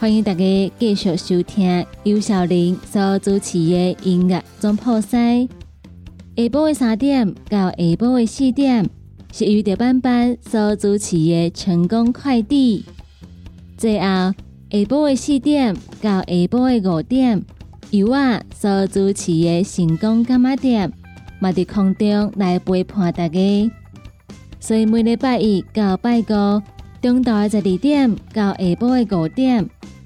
欢迎大家继续收听尤小玲所主持的音乐总破塞。下晡的三点到下晡的四点是由德班班所主持的成功快递。最后下晡的四点到下晡的五点由我所主持的成功干妈店，嘛伫空中来陪伴大家。所以每礼拜一到拜五中昼的十二点到下晡的五点。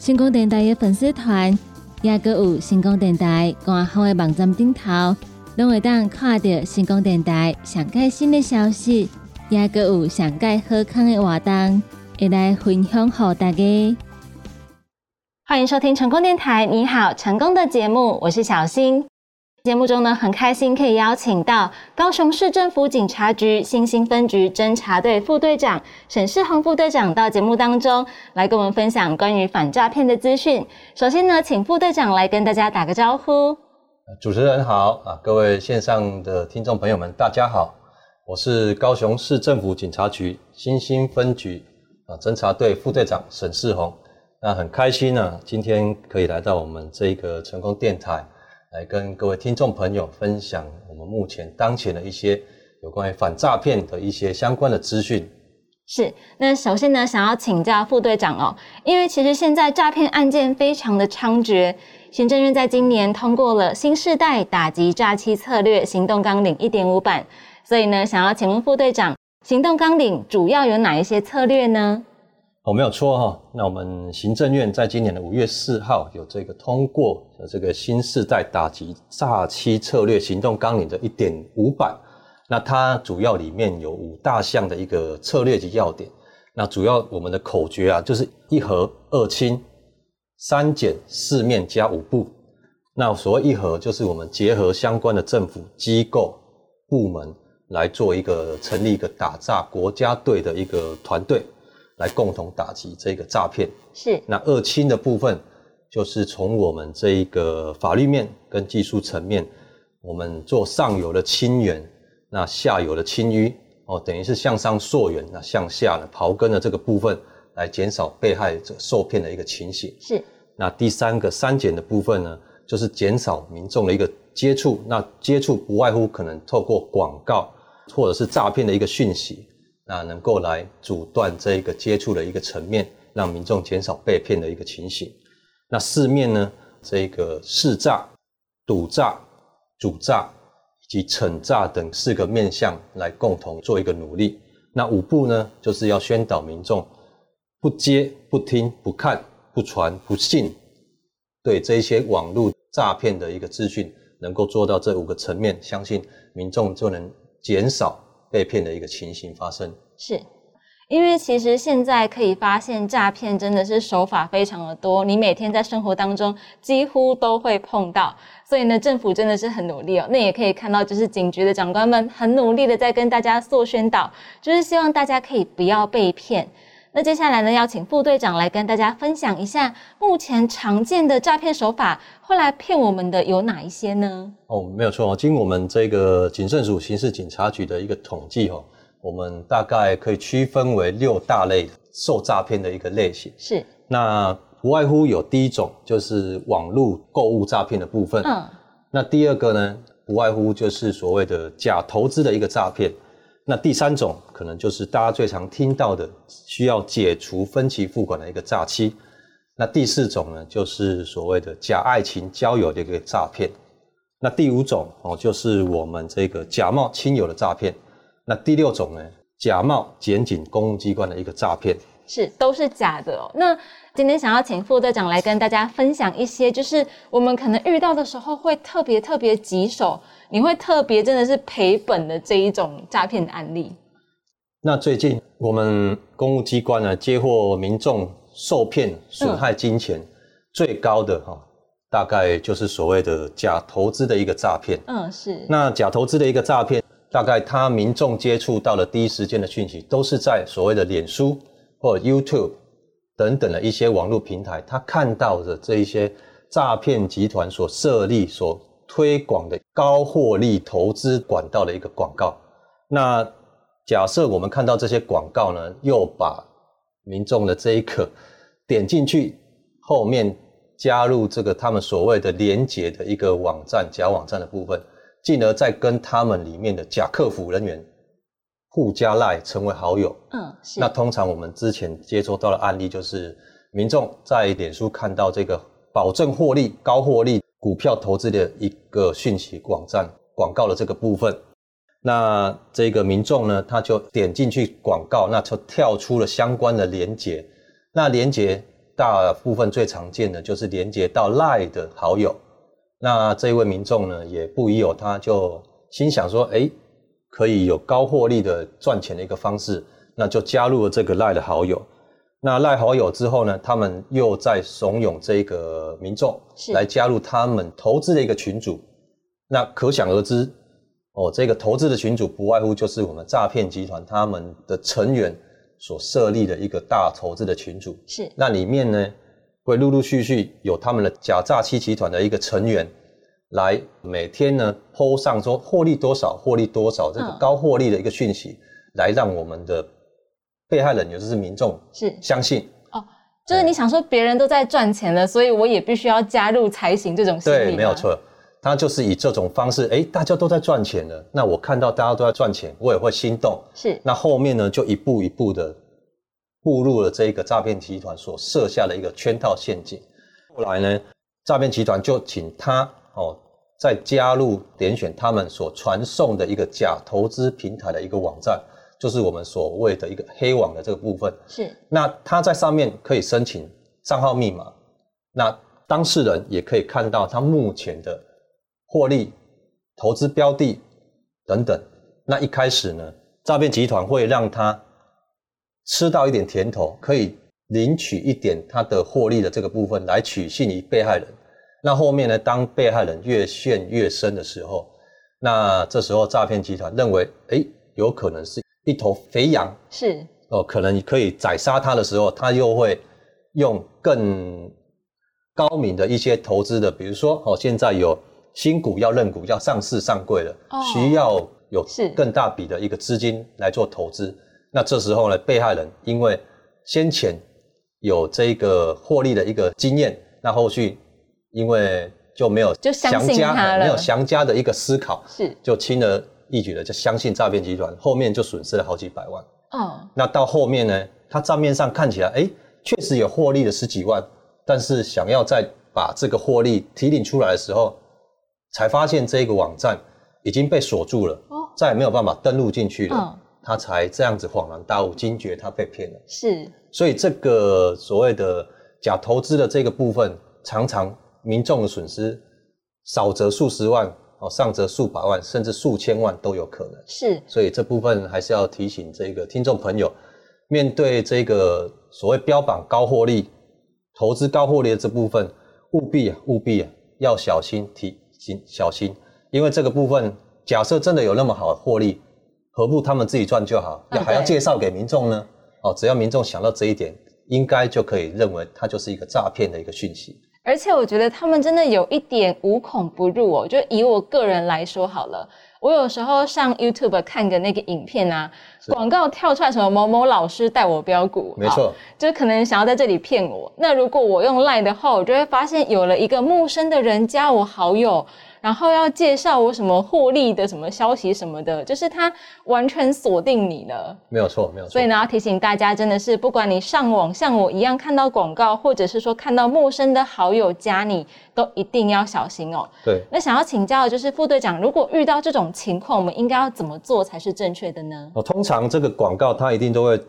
星光电台的粉丝团，也个有星光电台官方的网站顶头，拢会当看到星光电台上盖新的消息，也个有上盖好康的活动，会来分享给大家。欢迎收听成功电台，你好，成功的节目，我是小新。节目中呢，很开心可以邀请到高雄市政府警察局新兴分局侦查队副队长沈世宏副队长到节目当中来跟我们分享关于反诈骗的资讯。首先呢，请副队长来跟大家打个招呼。主持人好啊，各位线上的听众朋友们，大家好，我是高雄市政府警察局新兴分局啊侦查队副队长沈世宏。那很开心呢，今天可以来到我们这个成功电台。来跟各位听众朋友分享我们目前当前的一些有关于反诈骗的一些相关的资讯。是，那首先呢，想要请教副队长哦，因为其实现在诈骗案件非常的猖獗，行政院在今年通过了新时代打击诈欺策略行动纲领一点五版，所以呢，想要请问副队长，行动纲领主要有哪一些策略呢？哦，没有错哈。那我们行政院在今年的五月四号有这个通过的这个新世代打击诈欺策略行动纲领的一点五版。那它主要里面有五大项的一个策略及要点。那主要我们的口诀啊，就是一核二清三减四面加五步。那所谓一核，就是我们结合相关的政府机构部门来做一个成立一个打诈国家队的一个团队。来共同打击这个诈骗。是。那二清的部分，就是从我们这一个法律面跟技术层面，我们做上游的清源，那下游的清淤，哦，等于是向上溯源，那向下呢刨根的这个部分，来减少被害者受骗的一个情形。是。那第三个删减的部分呢，就是减少民众的一个接触，那接触不外乎可能透过广告或者是诈骗的一个讯息。那能够来阻断这一个接触的一个层面，让民众减少被骗的一个情形。那四面呢，这个市诈、赌诈、主诈以及惩诈等四个面向来共同做一个努力。那五步呢，就是要宣导民众不接、不听、不看、不传、不信对这些网络诈骗的一个资讯能够做到这五个层面，相信民众就能减少被骗的一个情形发生。是。因为其实现在可以发现诈骗真的是手法非常的多，你每天在生活当中几乎都会碰到，所以呢，政府真的是很努力哦。那也可以看到，就是警局的长官们很努力的在跟大家做宣导，就是希望大家可以不要被骗。那接下来呢，要请副队长来跟大家分享一下目前常见的诈骗手法，会来骗我们的有哪一些呢？哦，没有错哦，经我们这个警政署刑事警察局的一个统计哦。我们大概可以区分为六大类受诈骗的一个类型。是。那不外乎有第一种就是网络购物诈骗的部分。嗯。那第二个呢，不外乎就是所谓的假投资的一个诈骗。那第三种可能就是大家最常听到的需要解除分期付款的一个诈欺。那第四种呢，就是所谓的假爱情交友的一个诈骗。那第五种哦，就是我们这个假冒亲友的诈骗。那第六种呢？假冒检警公务机关的一个诈骗，是都是假的哦。那今天想要请副队长来跟大家分享一些，就是我们可能遇到的时候会特别特别棘手，你会特别真的是赔本的这一种诈骗的案例。那最近我们公务机关呢接获民众受骗损害金钱最高的哈，大概就是所谓的假投资的一个诈骗。嗯，是。那假投资的一个诈骗。大概他民众接触到的第一时间的讯息，都是在所谓的脸书或 YouTube 等等的一些网络平台，他看到的这一些诈骗集团所设立、所推广的高获利投资管道的一个广告。那假设我们看到这些广告呢，又把民众的这一刻点进去，后面加入这个他们所谓的连结的一个网站、假网站的部分。进而再跟他们里面的假客服人员互加赖成为好友。嗯，是。那通常我们之前接触到的案例就是，民众在脸书看到这个保证获利、高获利股票投资的一个讯息网站广告的这个部分，那这个民众呢，他就点进去广告，那就跳出了相关的连接。那连接大部分最常见的就是连接到赖的好友。那这位民众呢，也不疑有他，就心想说：“哎，可以有高获利的赚钱的一个方式，那就加入了这个赖的好友。那赖好友之后呢，他们又在怂恿这个民众来加入他们投资的一个群组。那可想而知，哦，这个投资的群组不外乎就是我们诈骗集团他们的成员所设立的一个大投资的群组。是，那里面呢？会陆陆续续有他们的假诈欺集团的一个成员来每天呢抛上说获利多少获利多少这个高获利的一个讯息，来让我们的被害人也就是民众是相信哦，就是你想说别人都在赚钱了，所以我也必须要加入才行这种心理。对，没有错，他就是以这种方式，哎，大家都在赚钱了，那我看到大家都在赚钱，我也会心动。是，那后面呢就一步一步的。步入了这个诈骗集团所设下的一个圈套陷阱。后来呢，诈骗集团就请他哦，再加入点选他们所传送的一个假投资平台的一个网站，就是我们所谓的一个黑网的这个部分。是。那他在上面可以申请账号密码，那当事人也可以看到他目前的获利、投资标的等等。那一开始呢，诈骗集团会让他。吃到一点甜头，可以领取一点他的获利的这个部分来取信于被害人。那后面呢，当被害人越陷越深的时候，那这时候诈骗集团认为，哎，有可能是一头肥羊，是哦，可能你可以宰杀他的时候，他又会用更高明的一些投资的，比如说哦，现在有新股要认股要上市上柜了，需要有更大笔的一个资金来做投资。那这时候呢，被害人因为先前有这个获利的一个经验，那后续因为就没有详加没有详加的一个思考，是就轻而易举的就相信诈骗集团，后面就损失了好几百万。哦，那到后面呢，他账面上看起来哎，确实有获利了十几万，但是想要再把这个获利提领出来的时候，才发现这个网站已经被锁住了，哦，再也没有办法登录进去了。他才这样子恍然大悟，惊觉他被骗了。是，所以这个所谓的假投资的这个部分，常常民众的损失少则数十万哦，上则数百万，甚至数千万都有可能。是，所以这部分还是要提醒这个听众朋友，面对这个所谓标榜高获利、投资高获利的这部分，务必啊，务必啊，要小心提醒小心，因为这个部分假设真的有那么好的获利，何不他们自己赚就好，嗯要还要介绍给民众呢？哦，只要民众想到这一点，应该就可以认为它就是一个诈骗的一个讯息。而且我觉得他们真的有一点无孔不入哦。就以我个人来说好了，我有时候上 YouTube 看个那个影片啊，是广告跳出来什么某某老师带我标股，好没错，就可能想要在这里骗我。那如果我用 Line 的话，我就会发现有了一个陌生的人加我好友，然后要介绍我什么获利的什么消息什么的，就是它完全锁定你了。没有错，没有错。所以呢，要提醒大家，真的是不管你上网像我一样看到广告，或者是说看到陌生的好友加你，都一定要小心哦。对，那想要请教的就是副队长，如果遇到这种情况，我们应该要怎么做才是正确的呢？哦，通常这个广告它一定都会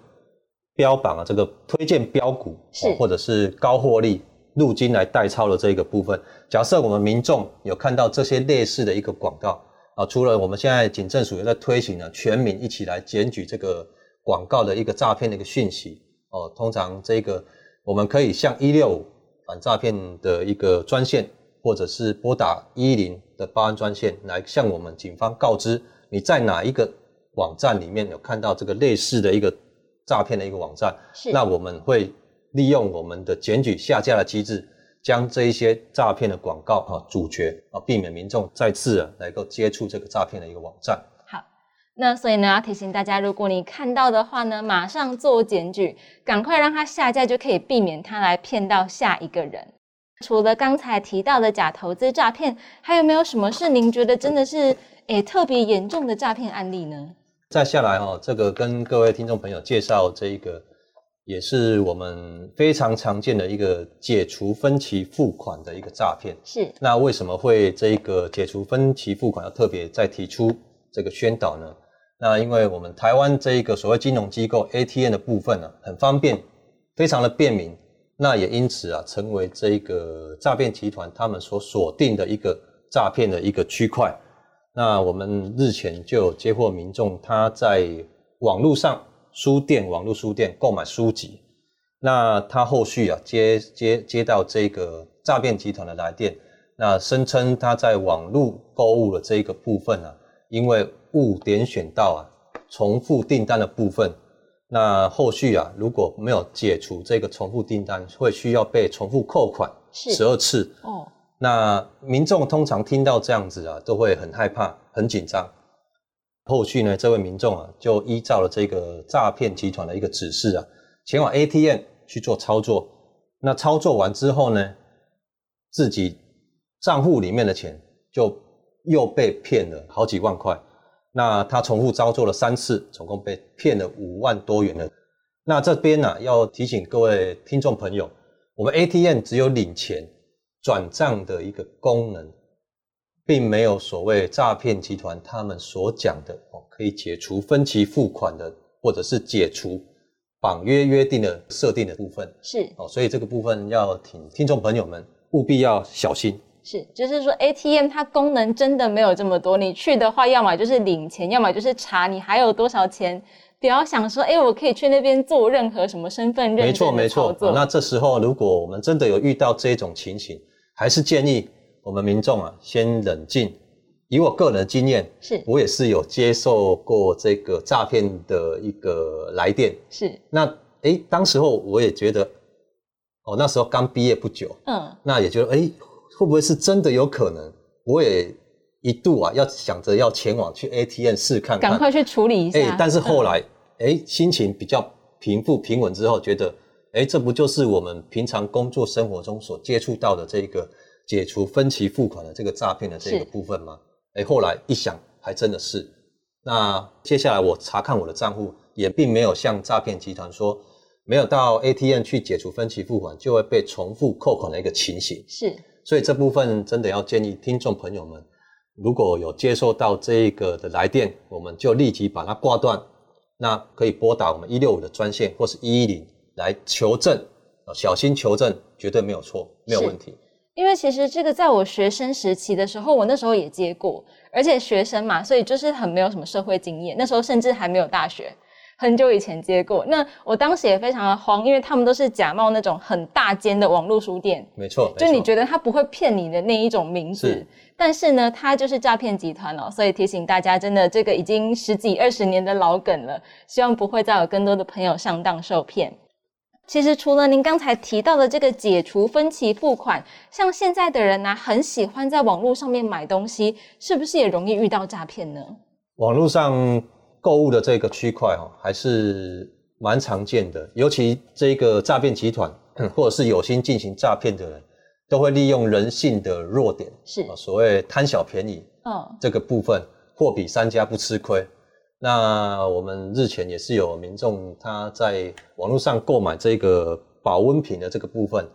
标榜啊，这个推荐标股，是哦或者是高获利入金来代抄的这一个部分。假设我们民众有看到这些类似的一个广告啊，除了我们现在警政署也在推行呢，全民一起来检举这个广告的一个诈骗的一个讯息哦，通常这个我们可以向一六五反诈骗的一个专线，或者是拨打一零的报案专线来向我们警方告知你在哪一个网站里面有看到这个类似的一个诈骗的一个网站，是那我们会利用我们的检举下架的机制，将这一些诈骗的广告啊阻绝啊，避免民众再次啊能够接触这个诈骗的一个网站。那所以呢，要提醒大家，如果你看到的话呢，马上做检举，赶快让它下架，就可以避免它来骗到下一个人。除了刚才提到的假投资诈骗，还有没有什么是您觉得真的是诶特别严重的诈骗案例呢？再下来哈、这个跟各位听众朋友介绍这一个，也是我们非常常见的一个解除分期付款的一个诈骗。是那为什么会这个解除分期付款要特别再提出这个宣导呢？那因为我们台湾这一个所谓金融机构 ATM 的部分呢、很方便，非常的便民，那也因此啊，成为这一个诈骗集团他们所锁定的一个诈骗的一个区块。那我们日前就有接获民众他在网络上书店、网络书店购买书籍，那他后续啊接接接到这个诈骗集团的来电，那声称他在网络购物的这一个部分啊，因为误点选到啊重复订单的部分，那后续啊如果没有解除这个重复订单，会需要被重复扣款十二次。哦，那民众通常听到这样子啊，都会很害怕、很紧张。后续呢，这位民众啊，就依照了这个诈骗集团的一个指示啊，前往 ATM 去做操作。那操作完之后呢，自己账户里面的钱就又被骗了好几万块。那他重复操作了三次，总共被骗了五万多元了。那这边呢、要提醒各位听众朋友，我们 ATM 只有领钱转账的一个功能，并没有所谓诈骗集团他们所讲的哦，可以解除分期付款的，或者是解除绑约约定的设定的部分是哦，所以这个部分要听听众朋友们务必要小心。是，就是说 ATM 它功能真的没有这么多，你去的话，要么就是领钱，要么就是查你还有多少钱。不要想说，哎、我可以去那边做任何什么身份认没错证的没错操，作。啊那这时候如果我们真的有遇到这种情形，还是建议我们民众啊先冷静。以我个人的经验，是我也是有接受过这个诈骗的一个来电。是，那诶，当时候我也觉得，哦，那时候刚毕业不久，嗯，那也觉得诶，会不会是真的有可能？我也一度啊要想着要前往去 ATM 试看看，赶快去处理一下。哎、但是后嗯来，哎、心情比较平复平稳之后，觉得，哎、这不就是我们平常工作生活中所接触到的这个解除分期付款的这个诈骗的这个部分吗？哎、后来一想，还真的是。那接下来我查看我的账户，也并没有像诈骗集团说，没有到 ATM 去解除分期付款就会被重复扣款的一个情形。是所以这部分真的要建议听众朋友们，如果有接收到这个的来电，我们就立即把它挂断。那可以拨打我们一六五的专线或是一一零来求证，呃小心求证，绝对没有错，没有问题。因为其实这个在我学生时期的时候，我那时候也接过，而且学生嘛，所以就是很没有什么社会经验，那时候甚至还没有大学。很久以前接过，那我当时也非常的慌，因为他们都是假冒那种很大间的网络书店，没错，就你觉得他不会骗你的那一种名字，但是呢，他就是诈骗集团哦，所以提醒大家，真的这个已经十几二十年的老梗了，希望不会再有更多的朋友上当受骗。其实除了您刚才提到的这个解除分期付款，像现在的人呢，很喜欢在网络上面买东西，是不是也容易遇到诈骗呢？网络上。购物的这个区块哈，还是蛮常见的。尤其这个诈骗集团，或者是有心进行诈骗的人，都会利用人性的弱点，是所谓贪小便宜，嗯，这个部分货比三家不吃亏。那我们日前也是有民众他在网络上购买这个保温瓶的这个部分，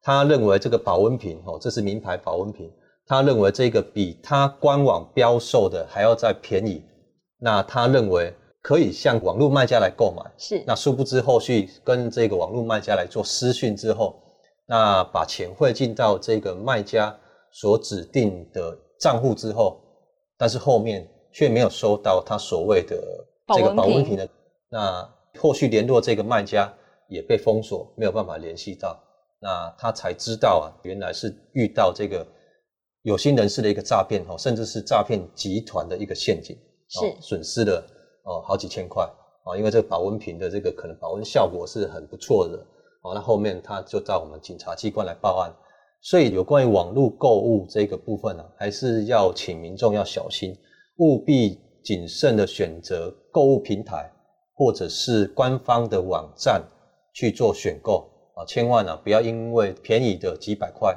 他认为这个保温瓶哦，这是名牌保温瓶，他认为这个比他官网标售的还要再便宜。那他认为可以向网络卖家来购买，是。那殊不知后续跟这个网络卖家来做私讯之后，那把钱汇进到这个卖家所指定的账户之后，但是后面却没有收到他所谓的这个保温瓶。的，那后续联络这个卖家也被封锁，没有办法联系到，那他才知道啊，原来是遇到这个有心人士的一个诈骗哈，甚至是诈骗集团的一个陷阱。是。损失了哦好几千块啊，因为这个保温瓶的这个可能保温效果是很不错的哦，那后面他就到我们警察机关来报案，所以有关于网络购物这个部分呢，还是要请民众要小心，务必谨慎的选择购物平台或者是官方的网站去做选购啊，千万呢不要因为便宜的几百块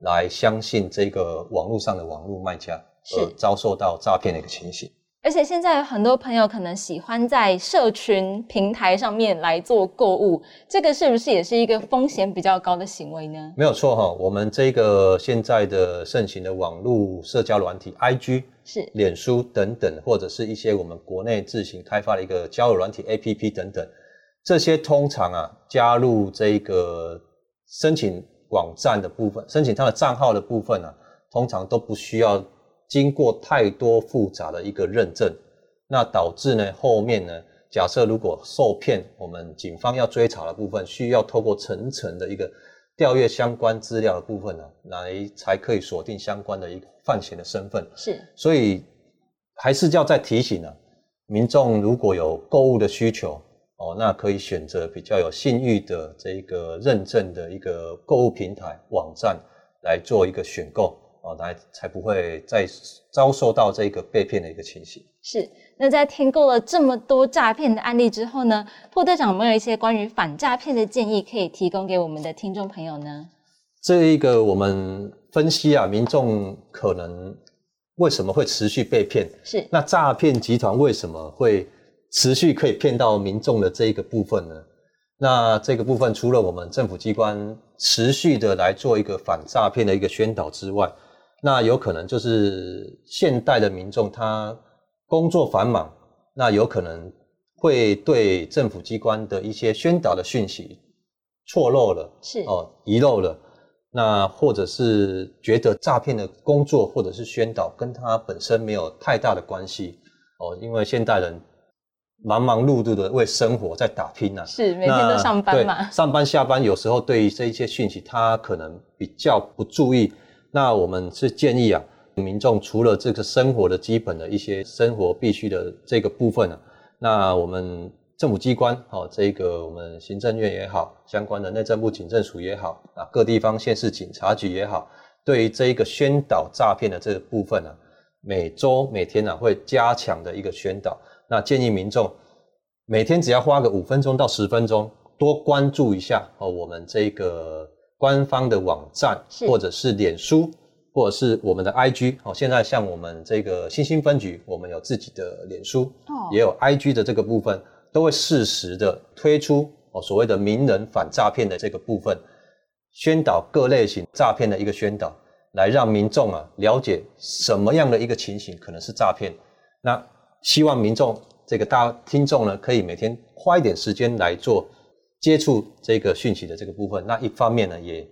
来相信这个网络上的网络卖家，而遭受到诈骗的一个情形。而且现在有很多朋友可能喜欢在社群平台上面来做购物，这个是不是也是一个风险比较高的行为呢？没有错哈，我们这个现在的盛行的网络社交软体，IG 是脸书等等，或者是一些我们国内自行开发的一个交友软体 APP 等等，这些通常啊加入这个申请网站的部分，申请他的账号的部分呢，通常都不需要。经过太多复杂的一个认证，那导致呢后面呢，假设如果受骗，我们警方要追查的部分，需要透过层层的一个调阅相关资料的部分呢，来才可以锁定相关的一个犯嫌的身份。是，所以还是要再提醒呢，民众如果有购物的需求哦，那可以选择比较有信誉的这个认证的一个购物平台网站来做一个选购。哦，来才不会再遭受到这个被骗的一个情形。是，那在听过了这么多诈骗的案例之后呢，副队长有没有一些关于反诈骗的建议可以提供给我们的听众朋友呢？这一个我们分析啊，民众可能为什么会持续被骗？是，那诈骗集团为什么会持续可以骗到民众的这一个部分呢？那这个部分除了我们政府机关持续的来做一个反诈骗的一个宣导之外，那有可能就是现代的民众，他工作繁忙，那有可能会对政府机关的一些宣导的讯息错漏了，是哦遗漏了，那或者是觉得诈骗的工作或者是宣导跟他本身没有太大的关系哦，因为现代人忙忙碌碌的为生活在打拼呐，是每天都上班嘛，上班下班有时候对于这一些讯息，他可能比较不注意。那我们是建议啊，民众除了这个生活的基本的一些生活必须的这个部分呢，那我们政府机关哦，这个我们行政院也好，相关的内政部警政署也好啊，各地方县市警察局也好，对于这一个宣导诈骗的这个部分呢，每周每天呢会加强的一个宣导。那建议民众每天只要花个五分钟到十分钟，多关注一下哦，我们这个。官方的网站，或者是脸书，或者是我们的 IG 哦。现在像我们这个新兴分局，我们有自己的脸书，哦也有 IG 的这个部分，都会适时的推出哦所谓的名人反诈骗的这个部分，宣导各类型诈骗的一个宣导，来让民众啊了解什么样的一个情形可能是诈骗。那希望民众这个大听众呢，可以每天花一点时间来做。接触这个讯息的这个部分，那一方面呢，也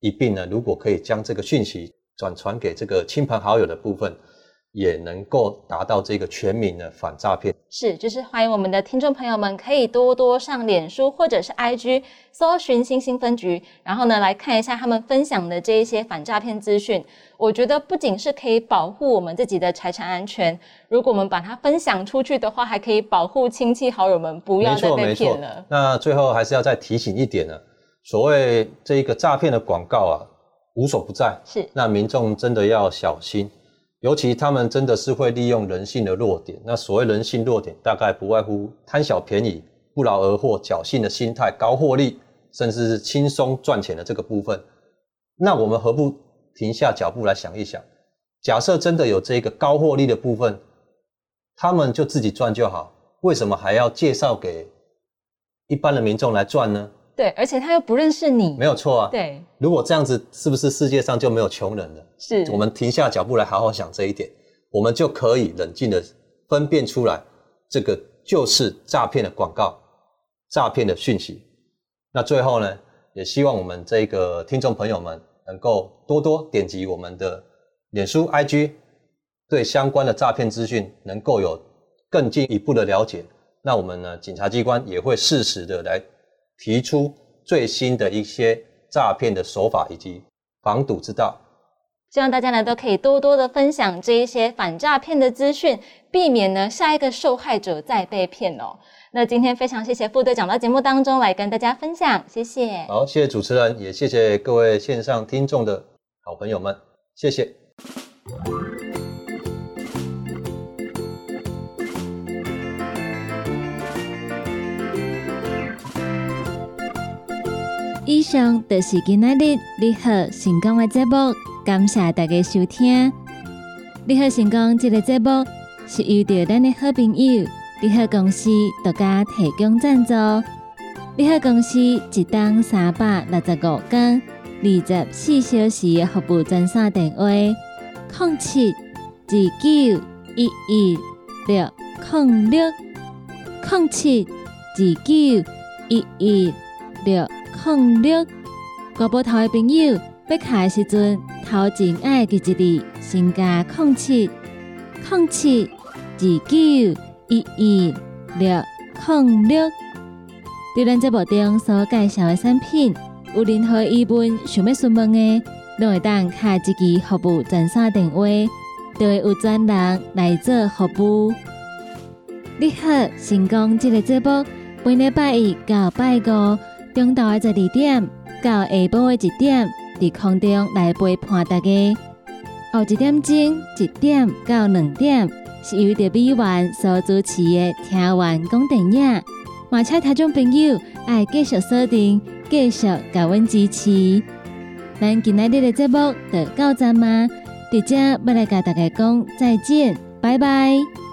一并呢，如果可以将这个讯息转传给这个亲朋好友的部分。也能够达到这个全民的反诈骗。是，就是欢迎我们的听众朋友们可以多多上脸书或者是 IG 搜寻星星分局，然后呢来看一下他们分享的这一些反诈骗资讯。我觉得不仅是可以保护我们自己的财产安全，如果我们把它分享出去的话，还可以保护亲戚好友们不要再被骗了。那最后还是要再提醒一点呢，所谓这一个诈骗的广告啊，无所不在。是，那民众真的要小心。尤其他们真的是会利用人性的弱点，那所谓人性弱点，大概不外乎贪小便宜、不劳而获、侥幸的心态、高获利，甚至是轻松赚钱的这个部分。那我们何不停下脚步来想一想？假设真的有这个高获利的部分，他们就自己赚就好，为什么还要介绍给一般的民众来赚呢？对，而且他又不认识你，没有错啊。对，如果这样子，是不是世界上就没有穷人了？是，我们停下脚步来好好想这一点，我们就可以冷静的分辨出来，这个就是诈骗的广告，诈骗的讯息。那最后呢，也希望我们这个听众朋友们能够多多点击我们的脸书、IG，对相关的诈骗资讯能够有更进一步的了解。那我们呢，警察机关也会适时的来。提出最新的一些诈骗的手法以及防堵之道，希望大家呢都可以多多的分享这一些反诈骗的资讯，避免呢下一个受害者再被骗哦。那今天非常谢谢副队长到节目当中来跟大家分享，谢谢。好，谢谢主持人，也谢谢各位线上听众的好朋友们，谢谢。以上就是今仔日你好成功的节目，感谢大家收听。你好成功这个节目是遇到咱的好朋友你好公司独家提供赞助。你好公司一档三百六十五天二十四小时服务专线电话：零七二九一一六零六零七二九一一六。空六，国宝头的朋友，要卡的时阵，头前爱记一字，先加空七，空七二九一一六空六。对咱这部中所介绍的产品，有任何疑问想要询问的，都会当卡一支服务专线电话，就会有专人来做服务。你好，成功这个节目，每礼拜一到拜五。中昼的十二点到下晡的一点，伫空中来陪伴大家。后一点钟一点到两点，是由着美元所主持的听完讲电影。马车听众朋友爱继续锁定，继续甲阮支持。咱今仔日的节目就到这吗？伫遮要来甲大家讲再见，拜拜。